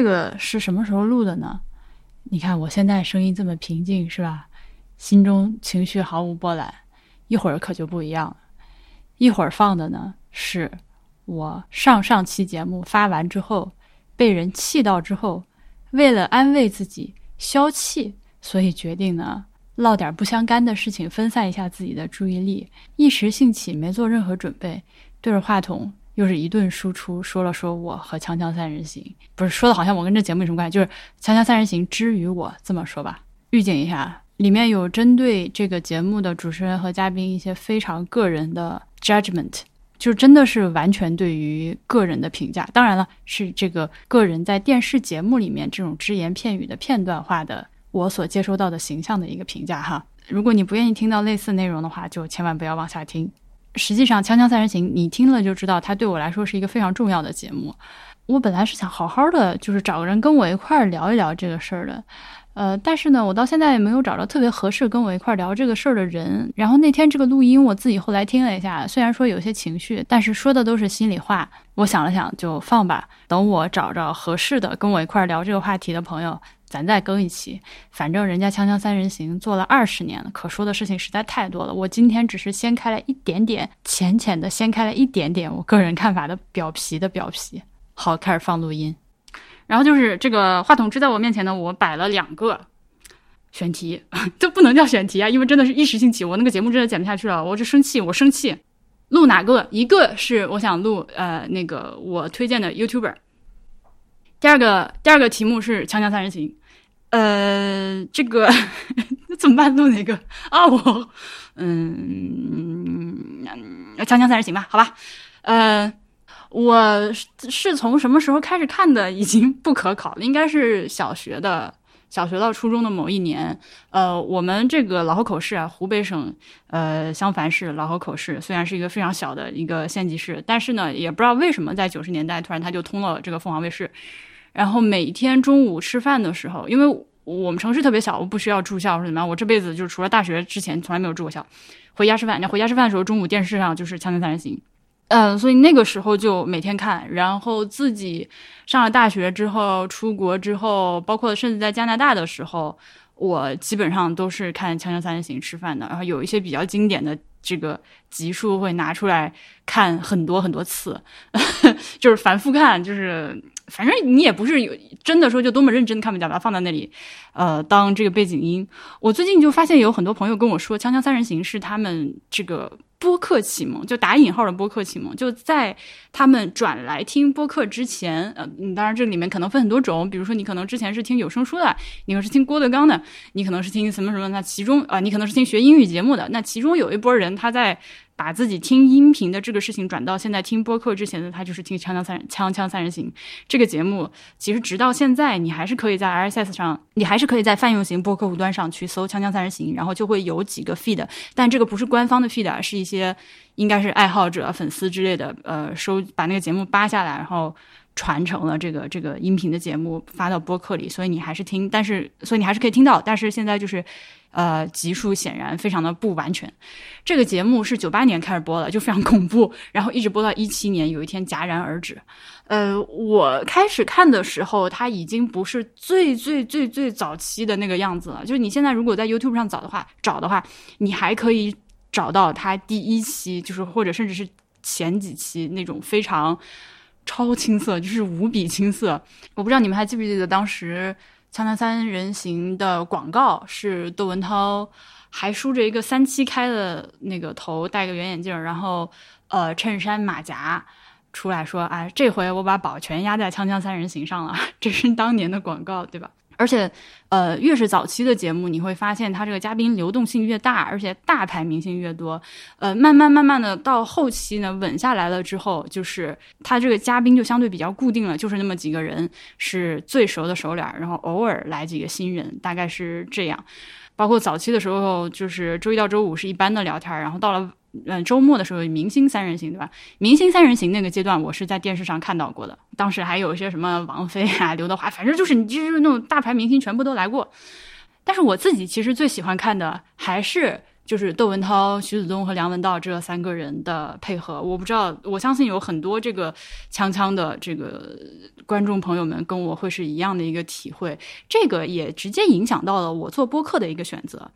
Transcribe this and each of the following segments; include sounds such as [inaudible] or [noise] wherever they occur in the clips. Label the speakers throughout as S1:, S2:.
S1: 这个是什么时候录的呢？你看我现在声音这么平静，是吧？心中情绪毫无波澜。一会儿可就不一样了，一会儿放的呢是我上上期节目发完之后被人气到之后，为了安慰自己消气，所以决定呢唠点不相干的事情，分散一下自己的注意力。一时兴起，没做任何准备，对着话筒又是一顿输出，说了说我和《锵锵三人行》，不是说的好像我跟这节目有什么关系，就是《锵锵三人行》之于我这么说吧，预警一下。里面有针对这个节目的主持人和嘉宾一些非常个人的 judgment，就真的是完全对于个人的评价。当然了，是这个个人在电视节目里面这种只言片语的片段化的我所接收到的形象的一个评价哈。如果你不愿意听到类似内容的话，就千万不要往下听。实际上，《锵锵三人行》你听了就知道，它对我来说是一个非常重要的节目。我本来是想好好的，就是找个人跟我一块儿聊一聊这个事儿的。呃，但是呢，我到现在也没有找着特别合适跟我一块儿聊这个事儿的人。然后那天这个录音，我自己后来听了一下，虽然说有些情绪，但是说的都是心里话。我想了想，就放吧。等我找着合适的跟我一块儿聊这个话题的朋友，咱再更一期。反正人家《锵锵三人行》做了二十年了，可说的事情实在太多了。我今天只是掀开了一点点，浅浅的掀开了一点点我个人看法的表皮的表皮。好，开始放录音。然后就是这个话筒支在我面前呢，我摆了两个选题，[laughs] 这不能叫选题啊，因为真的是一时兴起，我那个节目真的剪不下去了，我就生气，我生气，录哪个？一个是我想录呃那个我推荐的 YouTuber，第二个第二个题目是《锵锵三人行》，呃，这个 [laughs] 那怎么办？录哪个啊？我嗯，《锵锵三人行》吧，好吧，呃。我是从什么时候开始看的，已经不可考了。应该是小学的，小学到初中的某一年。呃，我们这个老河口市啊，湖北省呃襄樊市老河口市，虽然是一个非常小的一个县级市，但是呢，也不知道为什么在九十年代突然它就通了这个凤凰卫视。然后每天中午吃饭的时候，因为我们城市特别小，我不需要住校或者怎么样，我这辈子就除了大学之前从来没有住过校。回家吃饭，那回家吃饭的时候，中午电视上就是《锵锵三人行》。嗯，所以那个时候就每天看，然后自己上了大学之后，出国之后，包括甚至在加拿大的时候，我基本上都是看《锵锵三人行》吃饭的。然后有一些比较经典的这个集数会拿出来看很多很多次，[laughs] 就是反复看，就是反正你也不是有真的说就多么认真的看不掉，把它放在那里，呃，当这个背景音。我最近就发现有很多朋友跟我说，《锵锵三人行》是他们这个。播客启蒙就打引号的播客启蒙，就在他们转来听播客之前，呃，当然这里面可能分很多种，比如说你可能之前是听有声书的，你可能是听郭德纲的，你可能是听什么什么，那其中啊，你可能是听学英语节目的，那其中有一波人他在。把自己听音频的这个事情转到现在听播客之前的，他就是听《锵锵三人锵锵三人行》这个节目。其实直到现在，你还是可以在 RSS 上，你还是可以在泛用型播客户端上去搜《锵锵三人行》，然后就会有几个 feed，但这个不是官方的 feed，是一些应该是爱好者、粉丝之类的，呃，收把那个节目扒下来，然后传承了这个这个音频的节目发到播客里，所以你还是听，但是所以你还是可以听到，但是现在就是。呃，集数显然非常的不完全。这个节目是九八年开始播的，就非常恐怖，[laughs] 然后一直播到一七年，有一天戛然而止。呃，我开始看的时候，它已经不是最最最最早期的那个样子了。就是你现在如果在 YouTube 上找的话，找的话，你还可以找到它第一期，就是或者甚至是前几期那种非常超青涩，就是无比青涩。我不知道你们还记不记得当时。《锵锵三人行》的广告是窦文涛，还梳着一个三七开的那个头，戴个圆眼镜，然后呃衬衫马甲出来说：“哎，这回我把宝全压在《锵锵三人行》上了。”这是当年的广告，对吧？而且，呃，越是早期的节目，你会发现它这个嘉宾流动性越大，而且大牌明星越多。呃，慢慢慢慢的到后期呢，稳下来了之后，就是他这个嘉宾就相对比较固定了，就是那么几个人是最熟的熟脸，然后偶尔来几个新人，大概是这样。包括早期的时候，就是周一到周五是一般的聊天，然后到了。嗯，周末的时候明星三人行，对吧？明星三人行那个阶段，我是在电视上看到过的。当时还有一些什么王菲啊、[laughs] 刘德华，反正就是你就是那种大牌明星全部都来过。但是我自己其实最喜欢看的还是就是窦文涛、徐子东和梁文道这三个人的配合，我不知道，我相信有很多这个锵锵的这个观众朋友们跟我会是一样的一个体会。这个也直接影响到了我做播客的一个选择。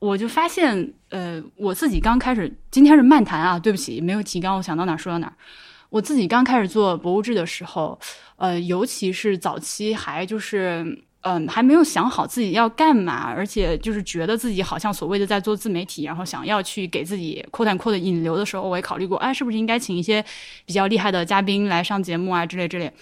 S1: 我就发现，呃，我自己刚开始，今天是漫谈啊，对不起，没有提纲，我想到哪说到哪。我自己刚开始做博物志的时候，呃，尤其是早期还就是。嗯，还没有想好自己要干嘛，而且就是觉得自己好像所谓的在做自媒体，然后想要去给自己扩展扩的引流的时候，我也考虑过，哎，是不是应该请一些比较厉害的嘉宾来上节目啊之类之类。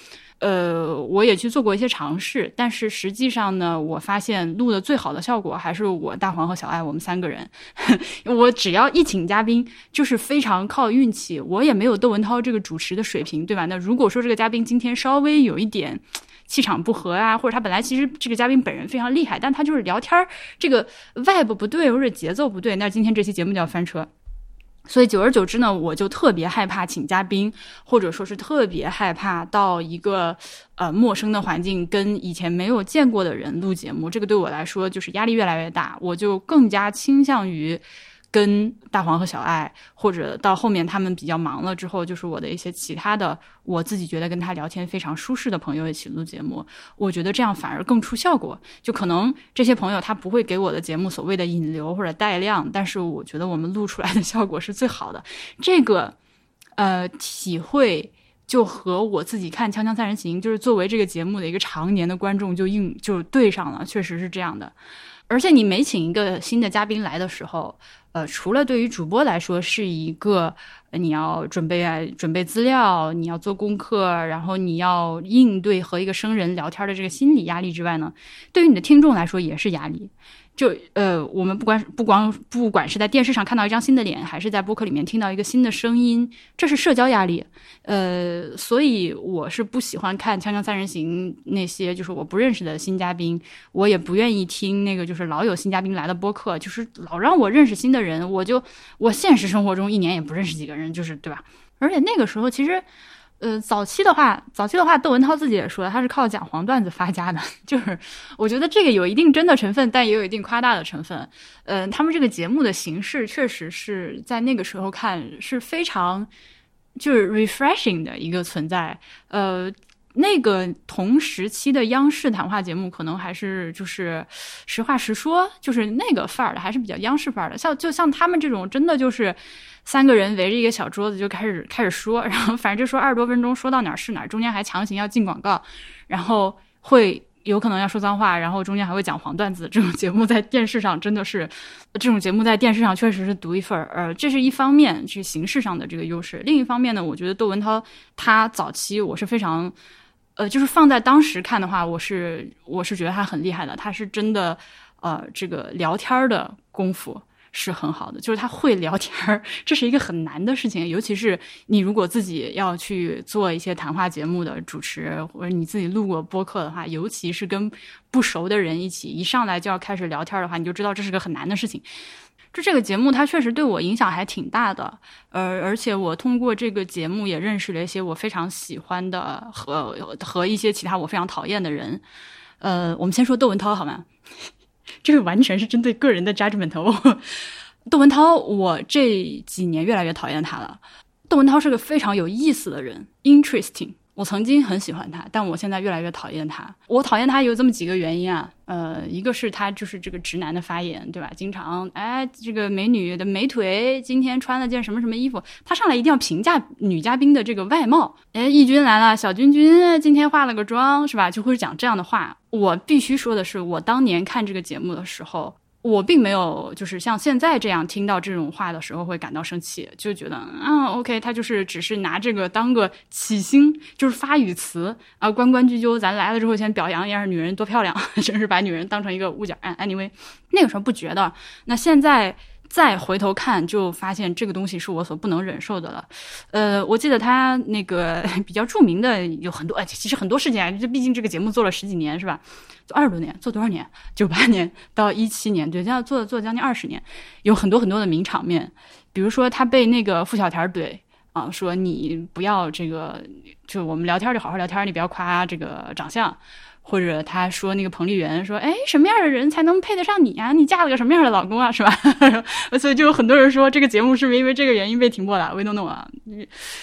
S1: 呃，我也去做过一些尝试，但是实际上呢，我发现录的最好的效果还是我大黄和小爱我们三个人。[laughs] 我只要一请嘉宾，就是非常靠运气。我也没有窦文涛这个主持的水平，对吧？那如果说这个嘉宾今天稍微有一点。气场不合啊，或者他本来其实这个嘉宾本人非常厉害，但他就是聊天这个 vibe 不对，或者节奏不对，那今天这期节目就要翻车。所以久而久之呢，我就特别害怕请嘉宾，或者说是特别害怕到一个呃陌生的环境跟以前没有见过的人录节目，这个对我来说就是压力越来越大，我就更加倾向于。跟大黄和小爱，或者到后面他们比较忙了之后，就是我的一些其他的，我自己觉得跟他聊天非常舒适的朋友一起录节目，我觉得这样反而更出效果。就可能这些朋友他不会给我的节目所谓的引流或者带量，但是我觉得我们录出来的效果是最好的。这个呃体会就和我自己看《锵锵三人行》，就是作为这个节目的一个常年的观众就应就对上了，确实是这样的。而且你每请一个新的嘉宾来的时候，呃，除了对于主播来说是一个你要准备准备资料，你要做功课，然后你要应对和一个生人聊天的这个心理压力之外呢，对于你的听众来说也是压力。就呃，我们不管不光不管是在电视上看到一张新的脸，还是在播客里面听到一个新的声音，这是社交压力。呃，所以我是不喜欢看《锵锵三人行》那些就是我不认识的新嘉宾，我也不愿意听那个就是老有新嘉宾来的播客，就是老让我认识新的人，我就我现实生活中一年也不认识几个人，就是对吧？而且那个时候其实。呃，早期的话，早期的话，窦文涛自己也说，他是靠讲黄段子发家的。[laughs] 就是我觉得这个有一定真的成分，但也有一定夸大的成分。呃，他们这个节目的形式确实是在那个时候看是非常就是 refreshing 的一个存在。呃，那个同时期的央视谈话节目，可能还是就是实话实说，就是那个范儿的，还是比较央视范儿的。像就像他们这种，真的就是。三个人围着一个小桌子就开始开始说，然后反正就说二十多分钟，说到哪儿是哪儿，中间还强行要进广告，然后会有可能要说脏话，然后中间还会讲黄段子。这种节目在电视上真的是，这种节目在电视上确实是独一份儿。呃，这是一方面，是形式上的这个优势。另一方面呢，我觉得窦文涛他早期我是非常，呃，就是放在当时看的话，我是我是觉得他很厉害的，他是真的，呃，这个聊天的功夫。是很好的，就是他会聊天儿，这是一个很难的事情，尤其是你如果自己要去做一些谈话节目的主持，或者你自己录过播客的话，尤其是跟不熟的人一起，一上来就要开始聊天的话，你就知道这是个很难的事情。就这个节目，它确实对我影响还挺大的，呃，而且我通过这个节目也认识了一些我非常喜欢的和和一些其他我非常讨厌的人。呃，我们先说窦文涛好吗？这个完全是针对个人的 judgment。窦文涛，我这几年越来越讨厌他了。窦文涛是个非常有意思的人，interesting。我曾经很喜欢他，但我现在越来越讨厌他。我讨厌他有这么几个原因啊，呃，一个是他就是这个直男的发言，对吧？经常哎，这个美女的美腿，今天穿了件什么什么衣服，他上来一定要评价女嘉宾的这个外貌。哎，义军来了，小君君今天化了个妆，是吧？就会讲这样的话。我必须说的是，我当年看这个节目的时候。我并没有，就是像现在这样听到这种话的时候会感到生气，就觉得啊，OK，他就是只是拿这个当个起兴，就是发语词啊，关关雎鸠，咱来了之后先表扬一下女人多漂亮，[laughs] 真是把女人当成一个物件。Anyway，那个时候不觉得，那现在。再回头看，就发现这个东西是我所不能忍受的了。呃，我记得他那个 [laughs] 比较著名的有很多，哎，其实很多事情啊，这毕竟这个节目做了十几年，是吧？做二十多年，做多少年？九八年到一七年，对，这样做做将近二十年，有很多很多的名场面。比如说他被那个付小田怼啊，说你不要这个，就我们聊天就好好聊天，你不要夸这个长相。或者他说那个彭丽媛说，哎，什么样的人才能配得上你啊？你嫁了个什么样的老公啊？是吧？[laughs] 所以就有很多人说这个节目是不是因为这个原因被停播了？We don't know 啊，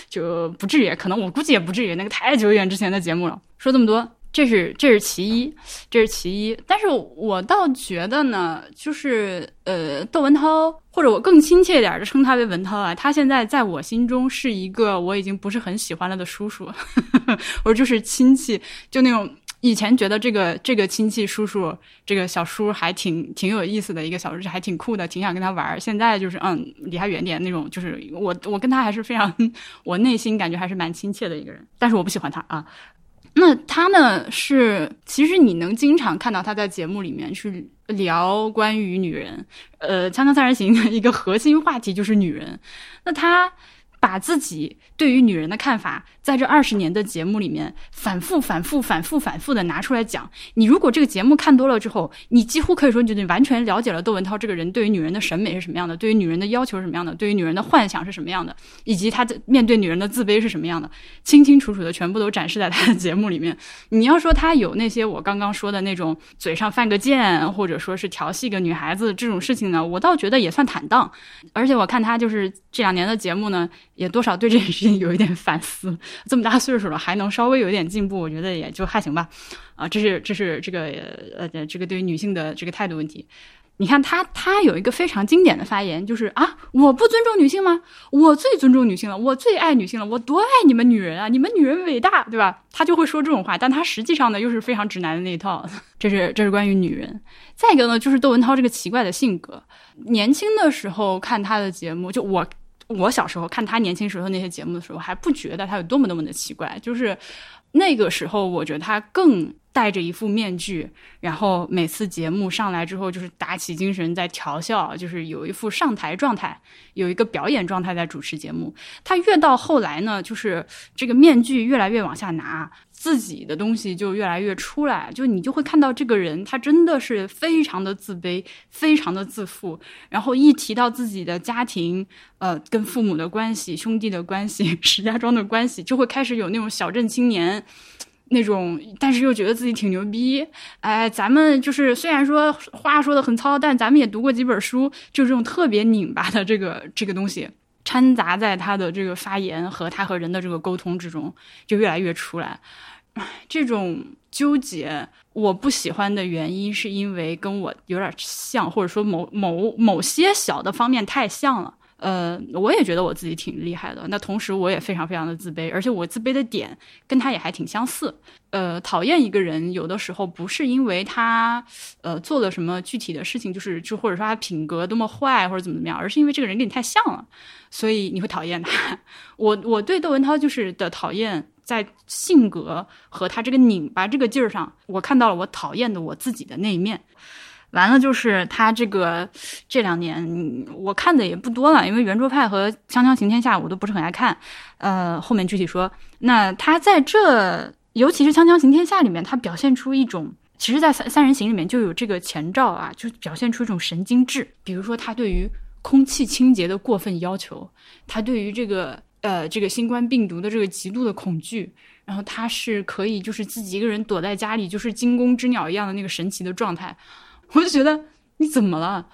S1: 就不至于，可能我估计也不至于，那个太久远之前的节目了。说这么多。这是这是其一，这是其一。但是我倒觉得呢，就是呃，窦文涛，或者我更亲切一点的称他为文涛啊，他现在在我心中是一个我已经不是很喜欢了的叔叔，[laughs] 或者就是亲戚，就那种以前觉得这个这个亲戚叔叔这个小叔还挺挺有意思的一个小叔，还挺酷的，挺想跟他玩。现在就是嗯，离他远点那种，就是我我跟他还是非常，我内心感觉还是蛮亲切的一个人，但是我不喜欢他啊。那他呢？是其实你能经常看到他在节目里面去聊关于女人，呃，《锵锵三人行》的一个核心话题就是女人。那他。把自己对于女人的看法，在这二十年的节目里面反复、反复、反复、反复的拿出来讲。你如果这个节目看多了之后，你几乎可以说，你完全了解了窦文涛这个人对于女人的审美是什么样的，对于女人的要求是什么样的，对于女人的幻想是什么样的，以及他的面对女人的自卑是什么样的，清清楚楚的全部都展示在他的节目里面。你要说他有那些我刚刚说的那种嘴上犯个贱，或者说是调戏个女孩子这种事情呢，我倒觉得也算坦荡。而且我看他就是这两年的节目呢。也多少对这件事情有一点反思，这么大岁数了还能稍微有一点进步，我觉得也就还行吧。啊，这是这是这个呃这个对于女性的这个态度问题。你看他他有一个非常经典的发言，就是啊，我不尊重女性吗？我最尊重女性了，我最爱女性了，我多爱你们女人啊！你们女人伟大，对吧？他就会说这种话，但他实际上呢又是非常直男的那一套。[laughs] 这是这是关于女人。再一个呢，就是窦文涛这个奇怪的性格。年轻的时候看他的节目，就我。我小时候看他年轻时候那些节目的时候，还不觉得他有多么多么的奇怪。就是那个时候，我觉得他更戴着一副面具，然后每次节目上来之后，就是打起精神在调笑，就是有一副上台状态，有一个表演状态在主持节目。他越到后来呢，就是这个面具越来越往下拿。自己的东西就越来越出来，就你就会看到这个人，他真的是非常的自卑，非常的自负。然后一提到自己的家庭，呃，跟父母的关系、兄弟的关系、[laughs] 石家庄的关系，就会开始有那种小镇青年那种，但是又觉得自己挺牛逼。哎，咱们就是虽然说话说的很糙，但咱们也读过几本书，就是这种特别拧巴的这个这个东西，掺杂在他的这个发言和他和人的这个沟通之中，就越来越出来。这种纠结，我不喜欢的原因是因为跟我有点像，或者说某某某些小的方面太像了。呃，我也觉得我自己挺厉害的，那同时我也非常非常的自卑，而且我自卑的点跟他也还挺相似。呃，讨厌一个人，有的时候不是因为他呃做了什么具体的事情，就是就或者说他品格多么坏或者怎么怎么样，而是因为这个人跟你太像了，所以你会讨厌他。[laughs] 我我对窦文涛就是的讨厌。在性格和他这个拧巴这个劲儿上，我看到了我讨厌的我自己的那一面。完了，就是他这个这两年我看的也不多了，因为圆桌派和锵锵行天下我都不是很爱看。呃，后面具体说。那他在这，尤其是锵锵行天下里面，他表现出一种，其实，在三三人行里面就有这个前兆啊，就表现出一种神经质。比如说，他对于空气清洁的过分要求，他对于这个。呃，这个新冠病毒的这个极度的恐惧，然后他是可以就是自己一个人躲在家里，就是惊弓之鸟一样的那个神奇的状态，我就觉得你怎么了？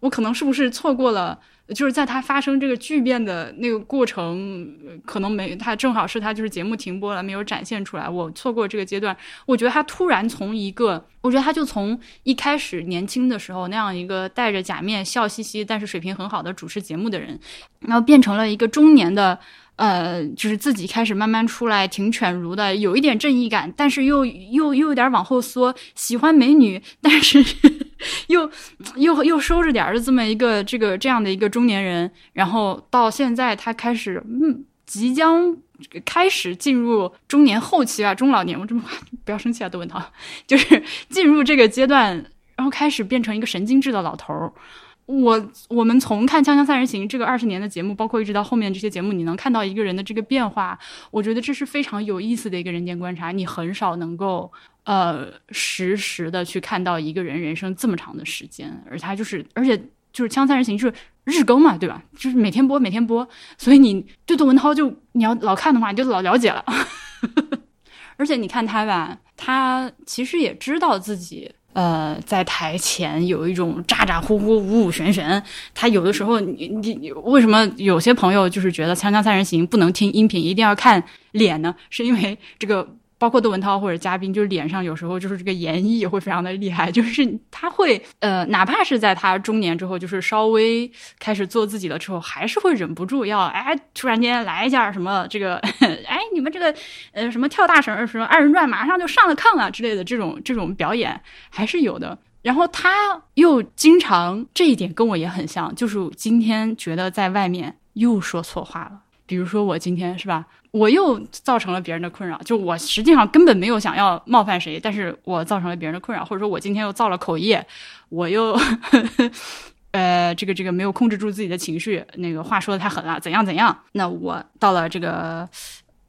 S1: 我可能是不是错过了？就是在他发生这个巨变的那个过程，可能没他正好是他就是节目停播了，没有展现出来，我错过这个阶段。我觉得他突然从一个，我觉得他就从一开始年轻的时候那样一个戴着假面笑嘻嘻，但是水平很好的主持节目的人，然后变成了一个中年的。呃，就是自己开始慢慢出来，挺犬儒的，有一点正义感，但是又又又有点往后缩，喜欢美女，但是又又又收着点儿的这么一个这个这样的一个中年人，然后到现在他开始嗯，即将开始进入中年后期啊，中老年，我这么不要生气啊，窦文涛，[laughs] 就是进入这个阶段，然后开始变成一个神经质的老头儿。我我们从看《锵锵三人行》这个二十年的节目，包括一直到后面这些节目，你能看到一个人的这个变化，我觉得这是非常有意思的一个人间观察。你很少能够呃实时的去看到一个人人生这么长的时间，而他就是，而且就是《锵锵三人行》就是日更嘛，对吧？就是每天播，每天播，所以你对窦文涛就你要老看的话，你就老了解了。[laughs] 而且你看他吧，他其实也知道自己。呃，在台前有一种咋咋呼呼、五五玄玄。他有的时候，你你为什么有些朋友就是觉得《锵锵三人行》不能听音频，一定要看脸呢？是因为这个。包括窦文涛或者嘉宾，就是脸上有时候就是这个演绎会非常的厉害，就是他会呃，哪怕是在他中年之后，就是稍微开始做自己的之后，还是会忍不住要哎，突然间来一下什么这个 [laughs] 哎，你们这个呃什么跳大绳什么二人转，马上就上了炕啊之类的这种这种表演还是有的。然后他又经常这一点跟我也很像，就是今天觉得在外面又说错话了，比如说我今天是吧？我又造成了别人的困扰，就我实际上根本没有想要冒犯谁，但是我造成了别人的困扰，或者说我今天又造了口业，我又，[laughs] 呃，这个这个没有控制住自己的情绪，那个话说的太狠了，怎样怎样？那我到了这个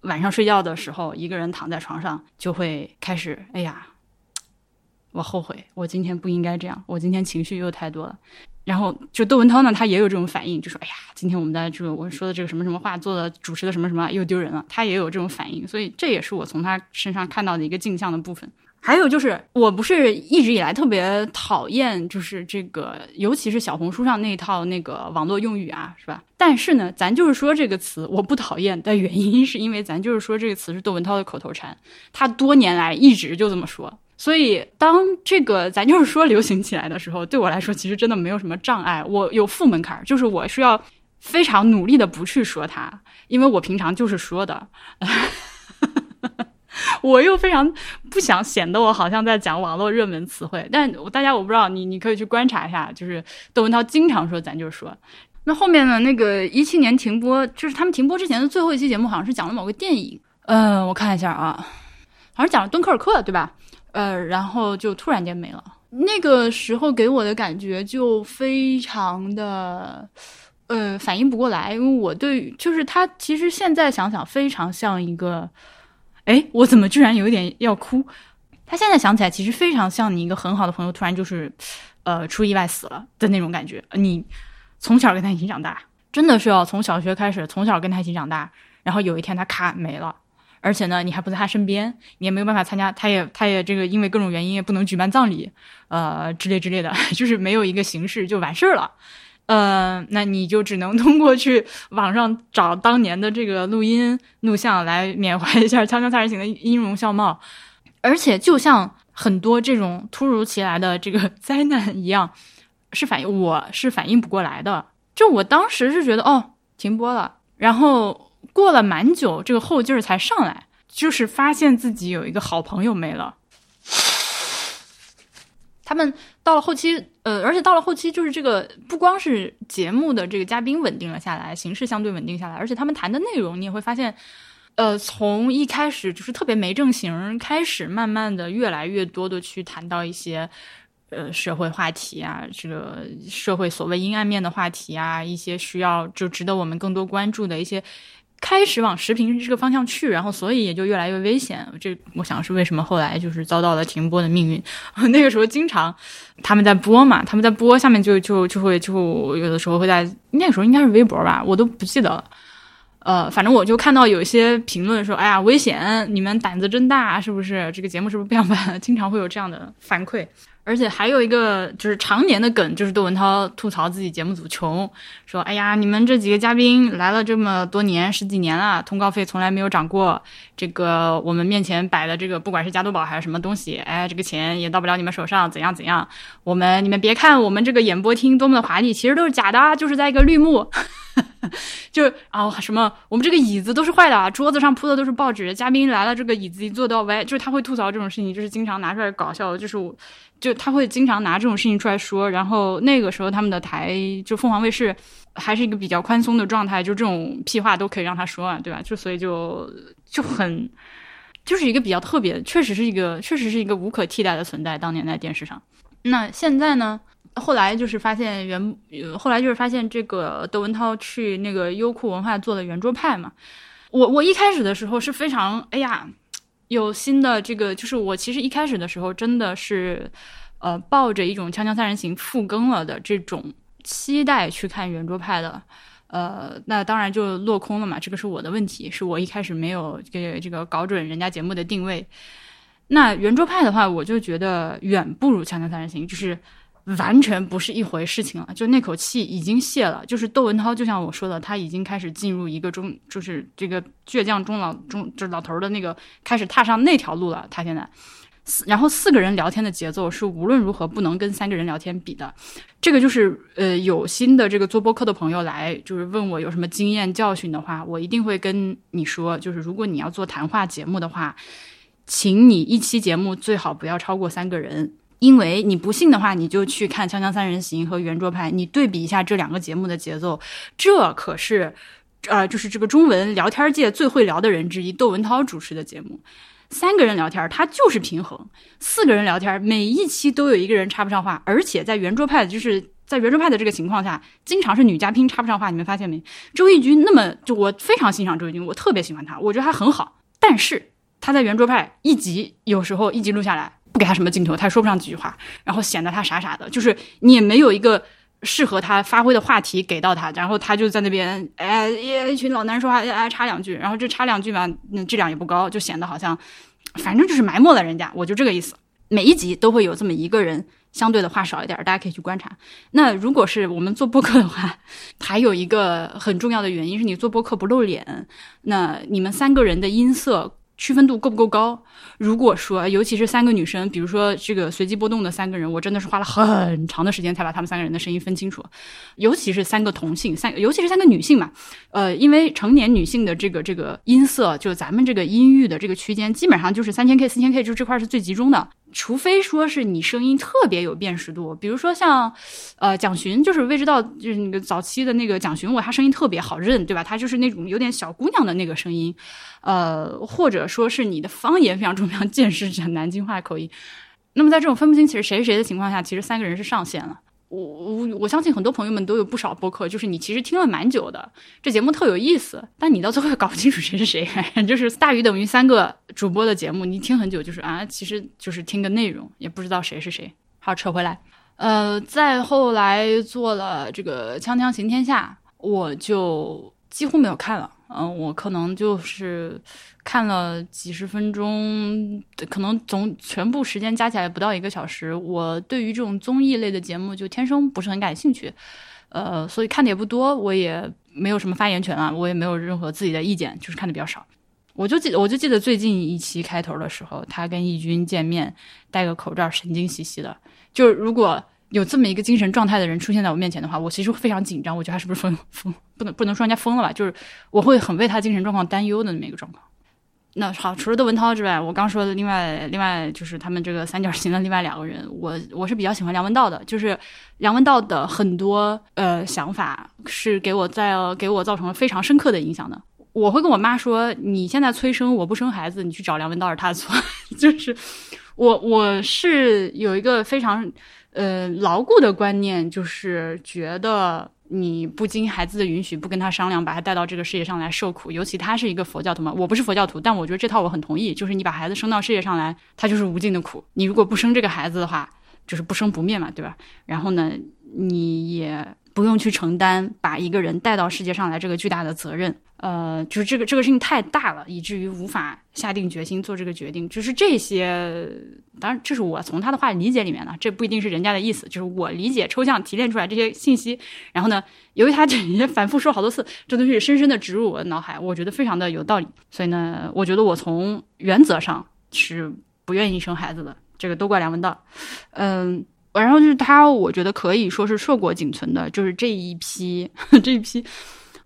S1: 晚上睡觉的时候，一个人躺在床上，就会开始，哎呀，我后悔，我今天不应该这样，我今天情绪又太多了。然后就窦文涛呢，他也有这种反应，就说：“哎呀，今天我们的这个我说的这个什么什么话，做的主持的什么什么又丢人了。”他也有这种反应，所以这也是我从他身上看到的一个镜像的部分。还有就是，我不是一直以来特别讨厌，就是这个，尤其是小红书上那套那个网络用语啊，是吧？但是呢，咱就是说这个词，我不讨厌的原因，是因为咱就是说这个词是窦文涛的口头禅，他多年来一直就这么说。所以，当这个咱就是说流行起来的时候，对我来说其实真的没有什么障碍。我有负门槛，就是我需要非常努力的不去说它，因为我平常就是说的。[laughs] 我又非常不想显得我好像在讲网络热门词汇，但大家我不知道，你你可以去观察一下，就是窦文涛经常说，咱就说。那后面呢？那个一七年停播，就是他们停播之前的最后一期节目，好像是讲了某个电影。嗯，我看一下啊，好像讲了敦刻尔克，对吧？呃，然后就突然间没了。那个时候给我的感觉就非常的，呃，反应不过来，因为我对就是他其实现在想想非常像一个，哎，我怎么居然有一点要哭？他现在想起来其实非常像你一个很好的朋友突然就是，呃，出意外死了的那种感觉。你从小跟他一起长大，真的是要从小学开始从小跟他一起长大，然后有一天他咔没了。而且呢，你还不在他身边，你也没有办法参加，他也他也这个因为各种原因也不能举办葬礼，呃之类之类的，[laughs] 就是没有一个形式就完事了，呃，那你就只能 [laughs] 通过去网上找当年的这个录音录像来缅怀一下《锵锵三人行》的音容笑貌，而且就像很多这种突如其来的这个 [laughs] 灾难一样，是反应我是反应不过来的，就我当时是觉得哦停播了，然后。过了蛮久，这个后劲儿才上来，就是发现自己有一个好朋友没了。他们到了后期，呃，而且到了后期，就是这个不光是节目的这个嘉宾稳定了下来，形式相对稳定下来，而且他们谈的内容，你也会发现，呃，从一开始就是特别没正形，开始慢慢的越来越多的去谈到一些，呃，社会话题啊，这个社会所谓阴暗面的话题啊，一些需要就值得我们更多关注的一些。开始往视频这个方向去，然后所以也就越来越危险。这我想是为什么后来就是遭到了停播的命运。那个时候经常他们在播嘛，他们在播，下面就就就会就有的时候会在那个时候应该是微博吧，我都不记得了。呃，反正我就看到有一些评论说：“哎呀，危险！你们胆子真大，是不是？这个节目是不是不想办？”经常会有这样的反馈。而且还有一个就是常年的梗，就是窦文涛吐槽自己节目组穷，说：“哎呀，你们这几个嘉宾来了这么多年，十几年了，通告费从来没有涨过。这个我们面前摆的这个，不管是加多宝还是什么东西，哎，这个钱也到不了你们手上，怎样怎样？我们你们别看我们这个演播厅多么的华丽，其实都是假的，就是在一个绿幕。” [laughs] 就啊什么，我们这个椅子都是坏的啊，桌子上铺的都是报纸，嘉宾来了，这个椅子一坐都要歪。就是他会吐槽这种事情，就是经常拿出来搞笑。就是我，就他会经常拿这种事情出来说。然后那个时候他们的台就凤凰卫视还是一个比较宽松的状态，就这种屁话都可以让他说啊，对吧？就所以就就很就是一个比较特别，确实是一个确实是一个无可替代的存在。当年在电视上，那现在呢？后来就是发现原，后来就是发现这个窦文涛去那个优酷文化做的圆桌派嘛。我我一开始的时候是非常哎呀，有新的这个，就是我其实一开始的时候真的是，呃，抱着一种《锵锵三人行》复更了的这种期待去看圆桌派的。呃，那当然就落空了嘛。这个是我的问题，是我一开始没有给这个搞准人家节目的定位。那圆桌派的话，我就觉得远不如《锵锵三人行》，就是完全不是一回事情了。就那口气已经泄了。就是窦文涛，就像我说的，他已经开始进入一个中，就是这个倔强中老中，这老头的那个开始踏上那条路了。他现在。然后四个人聊天的节奏是无论如何不能跟三个人聊天比的，这个就是呃有新的这个做播客的朋友来就是问我有什么经验教训的话，我一定会跟你说，就是如果你要做谈话节目的话，请你一期节目最好不要超过三个人，因为你不信的话，你就去看《锵锵三人行》和《圆桌派》，你对比一下这两个节目的节奏，这可是呃就是这个中文聊天界最会聊的人之一窦文涛主持的节目。三个人聊天，他就是平衡；四个人聊天，每一期都有一个人插不上话，而且在圆桌派，就是在圆桌派的这个情况下，经常是女嘉宾插不上话。你们发现没？周轶君那么就我非常欣赏周轶君，我特别喜欢他，我觉得他很好。但是他在圆桌派一集，有时候一集录下来给他什么镜头，他说不上几句话，然后显得他傻傻的，就是你也没有一个适合他发挥的话题给到他，然后他就在那边哎一群老男人说话哎插两句，然后这插两句嘛，那质量也不高，就显得好像。反正就是埋没了人家，我就这个意思。每一集都会有这么一个人，相对的话少一点，大家可以去观察。那如果是我们做播客的话，还有一个很重要的原因是你做播客不露脸，那你们三个人的音色。区分度够不够高？如果说，尤其是三个女生，比如说这个随机波动的三个人，我真的是花了很长的时间才把他们三个人的声音分清楚。尤其是三个同性，三尤其是三个女性嘛，呃，因为成年女性的这个这个音色，就咱们这个音域的这个区间，基本上就是三千 K、四千 K，就这块是最集中的。除非说是你声音特别有辨识度，比如说像，呃，蒋寻，就是未知道，就是那个早期的那个蒋寻，我他声音特别好认，对吧？他就是那种有点小姑娘的那个声音，呃，或者说是你的方言非常重要，见识者南京话口音。那么在这种分不清其实谁谁的情况下，其实三个人是上限了。我我我相信很多朋友们都有不少播客，就是你其实听了蛮久的，这节目特有意思，但你到最后搞不清楚谁是谁，[laughs] 就是大于等于三个主播的节目，你听很久就是啊，其实就是听个内容，也不知道谁是谁。好，扯回来，呃，再后来做了这个《锵锵行天下》，我就几乎没有看了。嗯，我可能就是看了几十分钟，可能总全部时间加起来不到一个小时。我对于这种综艺类的节目就天生不是很感兴趣，呃，所以看的也不多，我也没有什么发言权啊，我也没有任何自己的意见，就是看的比较少。我就记，我就记得最近一期开头的时候，他跟易军见面，戴个口罩，神经兮兮的，就是如果。有这么一个精神状态的人出现在我面前的话，我其实非常紧张。我觉得他是不是疯疯？不能不能说人家疯了吧？就是我会很为他精神状况担忧的那么一个状况。那好，除了窦文涛之外，我刚说的另外另外就是他们这个三角形的另外两个人，我我是比较喜欢梁文道的。就是梁文道的很多呃想法是给我在给我造成了非常深刻的影响的。我会跟我妈说：“你现在催生，我不生孩子，你去找梁文道是他的错。[laughs] ”就是我我是有一个非常。呃，牢固的观念就是觉得你不经孩子的允许，不跟他商量，把他带到这个世界上来受苦。尤其他是一个佛教徒嘛，我不是佛教徒，但我觉得这套我很同意。就是你把孩子生到世界上来，他就是无尽的苦。你如果不生这个孩子的话，就是不生不灭嘛，对吧？然后呢，你也不用去承担把一个人带到世界上来这个巨大的责任。呃，就是这个这个事情太大了，以至于无法下定决心做这个决定。就是这些，当然这是我从他的话理解里面的，这不一定是人家的意思，就是我理解抽象提炼出来这些信息。然后呢，由于他这些反复说好多次，这东西深深的植入我的脑海，我觉得非常的有道理。所以呢，我觉得我从原则上是不愿意生孩子的。这个都怪梁文道。嗯，然后就是他，我觉得可以说是硕果仅存的，就是这一批 [laughs] 这一批。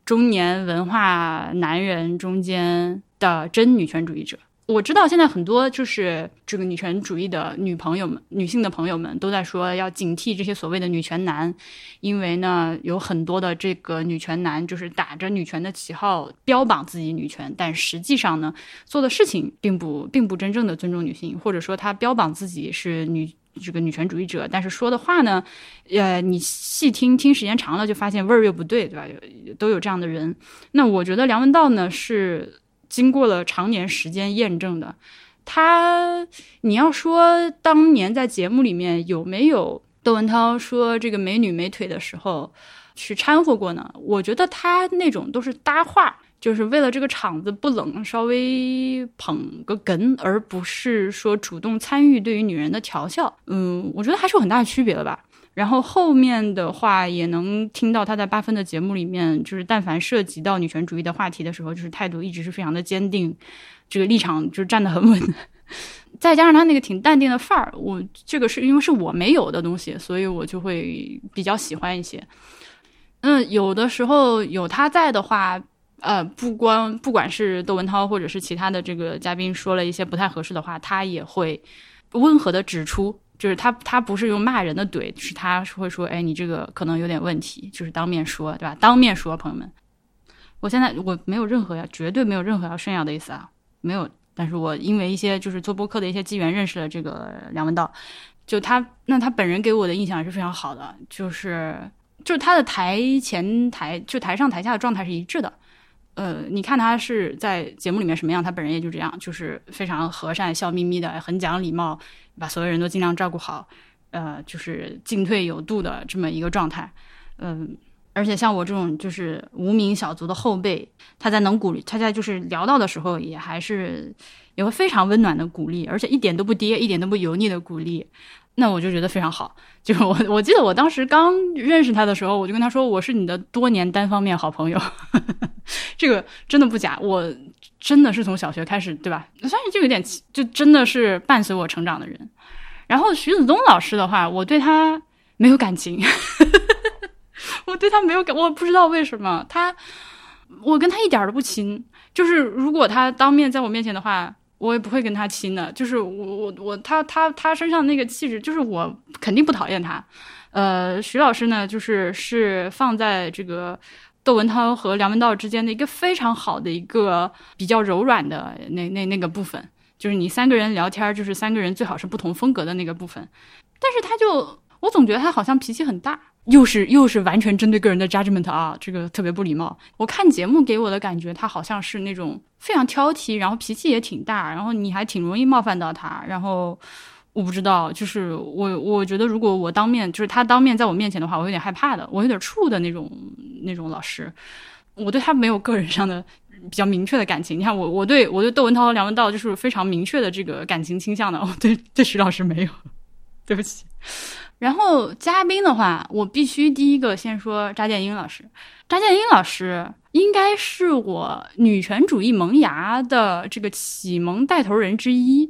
S1: 中年文化男人中间的真女权主义者，我知道现在很多就是这个女权主义的女朋友们、女性的朋友们都在说要警惕这些所谓的女权男，因为呢有很多的这个女权男就是打着女权的旗号标榜自己女权，但实际上呢做的事情并不并不真正的尊重女性，或者说他标榜自己是女。这个女权主义者，但是说的话呢，呃，你细听听时间长了，就发现味儿又不对，对吧？都有这样的人。那我觉得梁文道呢，是经过了长年时间验证的。他，你要说当年在节目里面有没有窦文涛说这个美女美腿的时候去掺和过呢？我觉得他那种都是搭话，就是为了这个场子不冷，稍微捧个哏，而不是说主动参与对于女人的调笑。嗯，我觉得还是有很大区别的吧。然后后面的话也能听到他在八分的节目里面，就是但凡涉及到女权主义的话题的时候，就是态度一直是非常的坚定，这个立场就是站得很稳。[laughs] 再加上他那个挺淡定的范儿，我这个是因为是我没有的东西，所以我就会比较喜欢一些。嗯，有的时候有他在的话，呃，不光不管是窦文涛或者是其他的这个嘉宾说了一些不太合适的话，他也会温和的指出，就是他他不是用骂人的怼，是他是会说，哎，你这个可能有点问题，就是当面说，对吧？当面说，朋友们，我现在我没有任何要，绝对没有任何要炫耀的意思啊，没有。但是我因为一些就是做播客的一些机缘认识了这个梁文道，就他那他本人给我的印象也是非常好的，就是就是他的台前台就台上台下的状态是一致的，呃，你看他是在节目里面什么样，他本人也就这样，就是非常和善、笑眯眯的，很讲礼貌，把所有人都尽量照顾好，呃，就是进退有度的这么一个状态，嗯。而且像我这种就是无名小卒的后辈，他在能鼓励，他在就是聊到的时候，也还是也会非常温暖的鼓励，而且一点都不跌，一点都不油腻的鼓励，那我就觉得非常好。就我我记得我当时刚认识他的时候，我就跟他说我是你的多年单方面好朋友，[laughs] 这个真的不假，我真的是从小学开始，对吧？算是就有点就真的是伴随我成长的人。然后徐子东老师的话，我对他没有感情。[laughs] 我对他没有感，我不知道为什么他，我跟他一点都不亲。就是如果他当面在我面前的话，我也不会跟他亲的。就是我我我他他他身上那个气质，就是我肯定不讨厌他。呃，徐老师呢，就是是放在这个窦文涛和梁文道之间的一个非常好的一个比较柔软的那那那个部分，就是你三个人聊天，就是三个人最好是不同风格的那个部分。但是他就，我总觉得他好像脾气很大。又是又是完全针对个人的 judgment 啊，这个特别不礼貌。我看节目给我的感觉，他好像是那种非常挑剔，然后脾气也挺大，然后你还挺容易冒犯到他。然后我不知道，就是我我觉得如果我当面就是他当面在我面前的话，我有点害怕的，我有点怵的那种那种老师。我对他没有个人上的比较明确的感情。你看我我对我对窦文涛和、梁文道就是非常明确的这个感情倾向的。哦，对对，徐老师没有，对不起。然后嘉宾的话，我必须第一个先说扎建英老师。扎建英老师应该是我女权主义萌芽的这个启蒙带头人之一。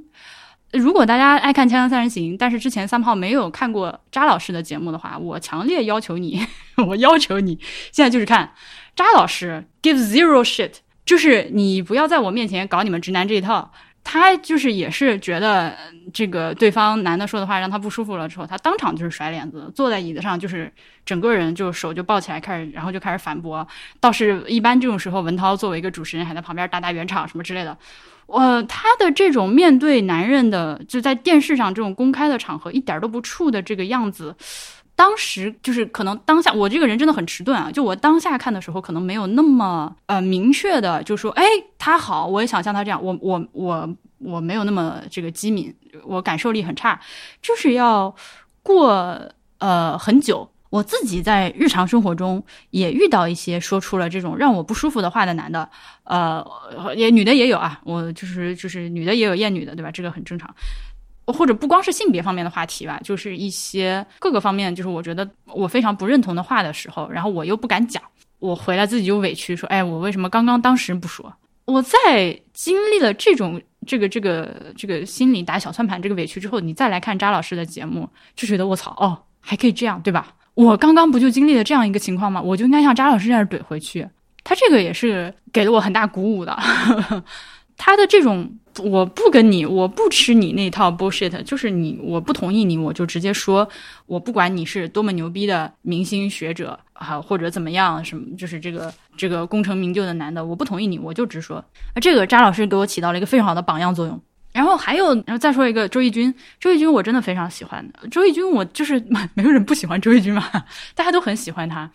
S1: 如果大家爱看《锵锵三人行》，但是之前三炮没有看过扎老师的节目的话，我强烈要求你，[laughs] 我要求你现在就是看扎老师 give zero shit，就是你不要在我面前搞你们直男这一套。他就是也是觉得这个对方男的说的话让他不舒服了之后，他当场就是甩脸子，坐在椅子上就是整个人就手就抱起来开始，然后就开始反驳。倒是一般这种时候，文涛作为一个主持人还在旁边打打圆场什么之类的。呃，他的这种面对男人的就在电视上这种公开的场合一点都不怵的这个样子，当时就是可能当下我这个人真的很迟钝啊，就我当下看的时候可能没有那么呃明确的就说，哎，他好，我也想像他这样，我我我。我没有那么这个机敏，我感受力很差，就是要过呃很久。我自己在日常生活中也遇到一些说出了这种让我不舒服的话的男的，呃，也女的也有啊。我就是就是女的也有厌女的，对吧？这个很正常。或者不光是性别方面的话题吧，就是一些各个方面，就是我觉得我非常不认同的话的时候，然后我又不敢讲，我回来自己就委屈说，哎，我为什么刚刚当时不说？我在经历了这种。这个这个这个心里打小算盘这个委屈之后，你再来看扎老师的节目，就觉得我操哦，还可以这样，对吧？我刚刚不就经历了这样一个情况吗？我就应该像扎老师这样怼回去。他这个也是给了我很大鼓舞的。[laughs] 他的这种我不跟你，我不吃你那套 bullshit，就是你我不同意你，我就直接说，我不管你是多么牛逼的明星学者啊，或者怎么样，什么就是这个这个功成名就的男的，我不同意你，我就直说。这个扎老师给我起到了一个非常好的榜样作用。然后还有，然后再说一个周轶君，周轶君我真的非常喜欢。周轶君我就是 [laughs] 没有人不喜欢周轶君嘛，大家都很喜欢他。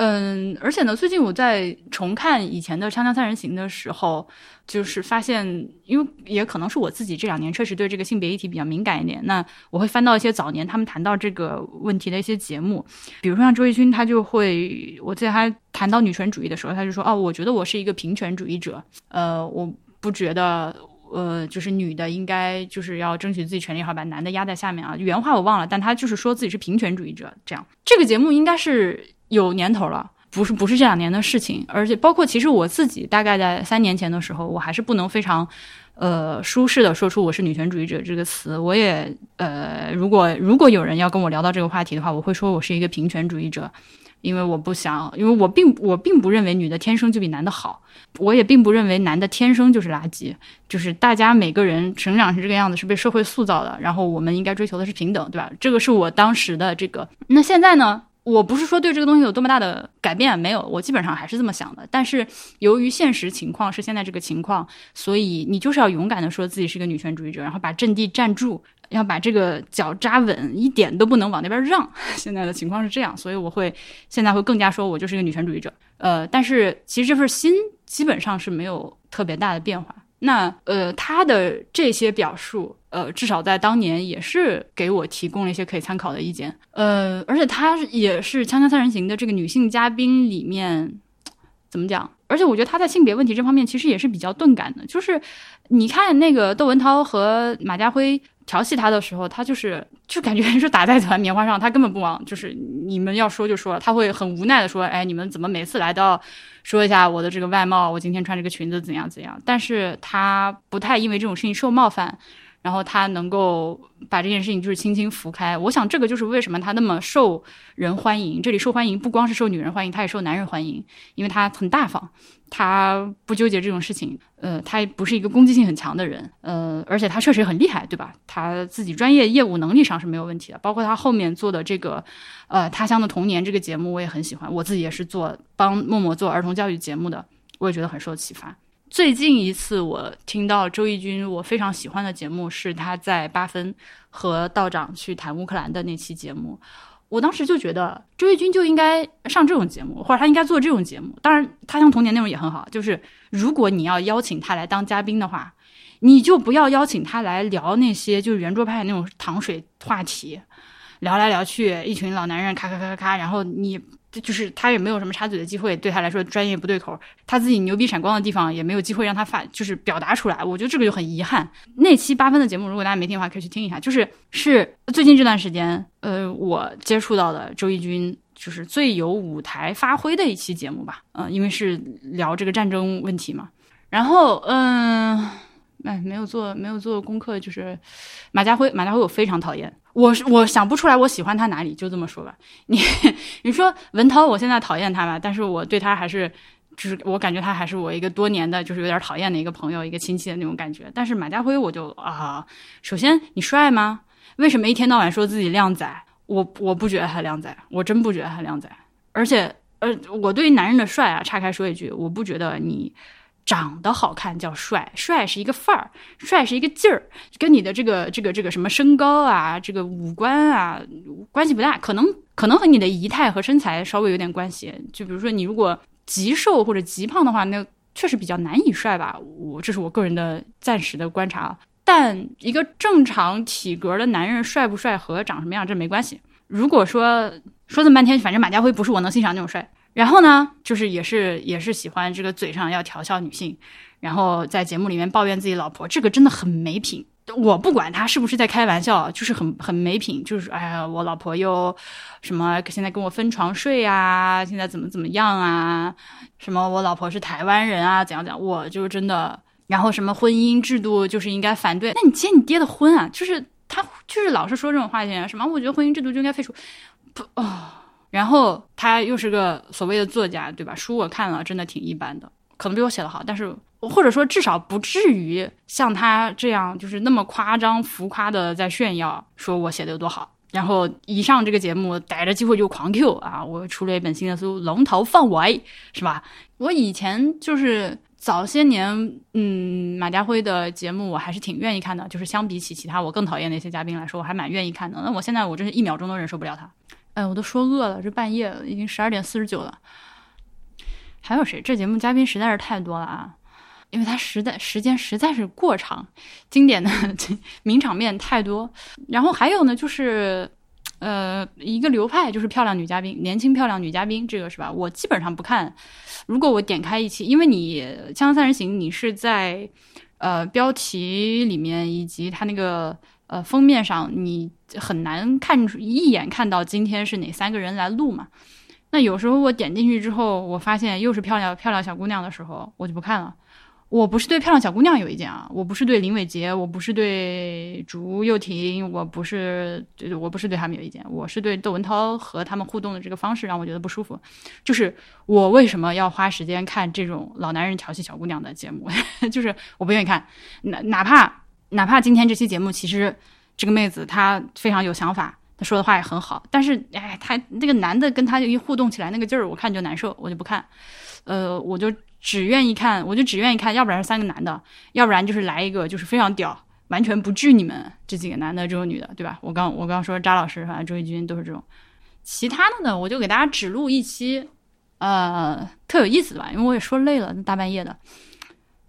S1: 嗯，而且呢，最近我在重看以前的《锵锵三人行》的时候，就是发现，因为也可能是我自己这两年确实对这个性别议题比较敏感一点，那我会翻到一些早年他们谈到这个问题的一些节目，比如说像周轶君，他就会，我记得他谈到女权主义的时候，他就说，哦，我觉得我是一个平权主义者，呃，我不觉得。呃，就是女的应该就是要争取自己权利，好把男的压在下面啊。原话我忘了，但他就是说自己是平权主义者。这样，这个节目应该是有年头了，不是不是这两年的事情。而且包括其实我自己，大概在三年前的时候，我还是不能非常呃舒适的说出我是女权主义者这个词。我也呃，如果如果有人要跟我聊到这个话题的话，我会说我是一个平权主义者。因为我不想，因为我并我并不认为女的天生就比男的好，我也并不认为男的天生就是垃圾，就是大家每个人成长成这个样子是被社会塑造的，然后我们应该追求的是平等，对吧？这个是我当时的这个。那现在呢？我不是说对这个东西有多么大的改变，没有，我基本上还是这么想的。但是由于现实情况是现在这个情况，所以你就是要勇敢的说自己是个女权主义者，然后把阵地站住。要把这个脚扎稳，一点都不能往那边让。[laughs] 现在的情况是这样，所以我会现在会更加说，我就是一个女权主义者。呃，但是其实这份心基本上是没有特别大的变化。那呃，他的这些表述，呃，至少在当年也是给我提供了一些可以参考的意见。呃，而且他也是《锵锵三人行》的这个女性嘉宾里面，怎么讲？而且我觉得他在性别问题这方面其实也是比较钝感的。就是你看那个窦文涛和马家辉。调戏他的时候，他就是就感觉是打在团棉花上，他根本不往，就是你们要说就说，他会很无奈的说，哎，你们怎么每次来都要说一下我的这个外貌，我今天穿这个裙子怎样怎样？但是他不太因为这种事情受冒犯。然后他能够把这件事情就是轻轻拂开，我想这个就是为什么他那么受人欢迎。这里受欢迎不光是受女人欢迎，他也受男人欢迎，因为他很大方，他不纠结这种事情。呃，他不是一个攻击性很强的人，呃，而且他确实很厉害，对吧？他自己专业业务能力上是没有问题的。包括他后面做的这个，呃，《他乡的童年》这个节目，我也很喜欢。我自己也是做帮默默做儿童教育节目的，我也觉得很受启发。最近一次我听到周轶君我非常喜欢的节目是他在八分和道长去谈乌克兰的那期节目，我当时就觉得周轶君就应该上这种节目，或者他应该做这种节目。当然，他像童年内容也很好，就是如果你要邀请他来当嘉宾的话，你就不要邀请他来聊那些就是圆桌派那种糖水话题，聊来聊去一群老男人咔咔咔咔咔，然后你。这就是他也没有什么插嘴的机会，对他来说专业不对口，他自己牛逼闪光的地方也没有机会让他发，就是表达出来。我觉得这个就很遗憾。那期八分的节目，如果大家没听的话，可以去听一下。就是是最近这段时间，呃，我接触到的周轶君就是最有舞台发挥的一期节目吧。嗯，因为是聊这个战争问题嘛。然后，嗯，哎，没有做没有做功课，就是马家辉，马家辉我非常讨厌。我是我想不出来我喜欢他哪里，就这么说吧。你 [laughs] 你说文涛，我现在讨厌他吧，但是我对他还是就是我感觉他还是我一个多年的，就是有点讨厌的一个朋友，一个亲戚的那种感觉。但是马家辉，我就啊，首先你帅吗？为什么一天到晚说自己靓仔？我我不觉得他靓仔，我真不觉得他靓仔。而且呃，我对于男人的帅啊，岔开说一句，我不觉得你。长得好看叫帅，帅是一个范儿，帅是一个劲儿，跟你的这个这个这个什么身高啊，这个五官啊关系不大，可能可能和你的仪态和身材稍微有点关系。就比如说你如果极瘦或者极胖的话，那确实比较难以帅吧。我这是我个人的暂时的观察。但一个正常体格的男人帅不帅和长什么样这没关系。如果说说这么半天，反正马家辉不是我能欣赏那种帅。然后呢，就是也是也是喜欢这个嘴上要调笑女性，然后在节目里面抱怨自己老婆，这个真的很没品。我不管他是不是在开玩笑，就是很很没品。就是哎呀，我老婆又什么现在跟我分床睡啊，现在怎么怎么样啊？什么我老婆是台湾人啊？怎样怎样？我就真的，然后什么婚姻制度就是应该反对？那你结你爹的婚啊？就是他就是老是说这种话题，什么我觉得婚姻制度就应该废除，不哦。然后他又是个所谓的作家，对吧？书我看了，真的挺一般的，可能比我写的好，但是或者说至少不至于像他这样，就是那么夸张浮夸的在炫耀，说我写的有多好。然后一上这个节目，逮着机会就狂 Q 啊！我出了一本新的书《龙头凤尾》，是吧？我以前就是早些年，嗯，马家辉的节目我还是挺愿意看的，就是相比起其他我更讨厌那些嘉宾来说，我还蛮愿意看的。那我现在我真是一秒钟都忍受不了他。哎，我都说饿了，这半夜了，已经十二点四十九了。还有谁？这节目嘉宾实在是太多了啊，因为他实在时间实在是过长，经典的 [laughs] 名场面太多。然后还有呢，就是呃一个流派，就是漂亮女嘉宾，年轻漂亮女嘉宾，这个是吧？我基本上不看。如果我点开一期，因为你《锵锵三人行》，你是在呃标题里面以及它那个呃封面上，你很难看出一眼看到今天是哪三个人来录嘛。那有时候我点进去之后，我发现又是漂亮漂亮小姑娘的时候，我就不看了。我不是对漂亮小姑娘有意见啊，我不是对林伟杰，我不是对竹又婷，我不是，我不是对他们有意见，我是对窦文涛和他们互动的这个方式让我觉得不舒服。就是我为什么要花时间看这种老男人调戏小姑娘的节目？[laughs] 就是我不愿意看，哪哪怕哪怕今天这期节目其实这个妹子她非常有想法，她说的话也很好，但是哎，她那个男的跟她一互动起来那个劲儿，我看就难受，我就不看。呃，我就。只愿意看，我就只愿意看，要不然是三个男的，要不然就是来一个就是非常屌，完全不惧你们这几个男的，这种女的，对吧？我刚我刚说扎老师，反正周轶君都是这种。其他的呢，我就给大家只录一期，呃，特有意思的吧，因为我也说累了，大半夜的。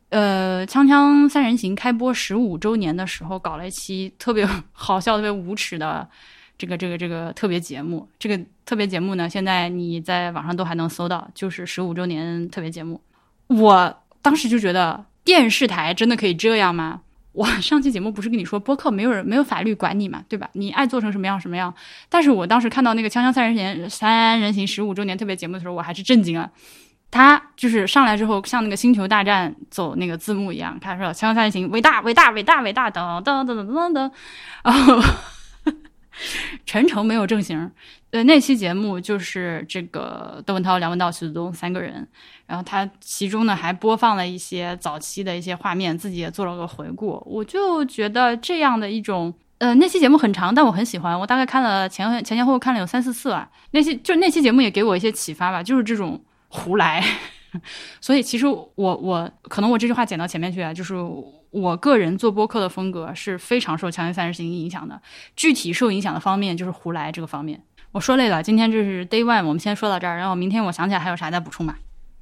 S1: 呃，锵锵三人行开播十五周年的时候，搞了一期特别 [laughs] 好笑、特别无耻的这个这个这个特别节目。这个特别节目呢，现在你在网上都还能搜到，就是十五周年特别节目。我当时就觉得电视台真的可以这样吗？我 [laughs] 上期节目不是跟你说播客没有人没有法律管你嘛，对吧？你爱做成什么样什么样。但是我当时看到那个《锵锵三人行》三人行十五周年特别节目的时候，我还是震惊了。他就是上来之后像那个星球大战走那个字幕一样，他说《锵锵三行》伟大伟大伟大伟大等等等等等等，然后陈诚没有正形。呃，那期节目就是这个窦文涛、梁文道、徐子东三个人，然后他其中呢还播放了一些早期的一些画面，自己也做了个回顾。我就觉得这样的一种，呃，那期节目很长，但我很喜欢，我大概看了前前前后后看了有三四次啊。那期就那期节目也给我一些启发吧，就是这种胡来。[laughs] 所以其实我我可能我这句话剪到前面去啊，就是我个人做播客的风格是非常受《强行三人行》影响的，具体受影响的方面就是胡来这个方面。我说累了，今天这是 day one，我们先说到这儿，然后明天我想起来还有啥再补充吧。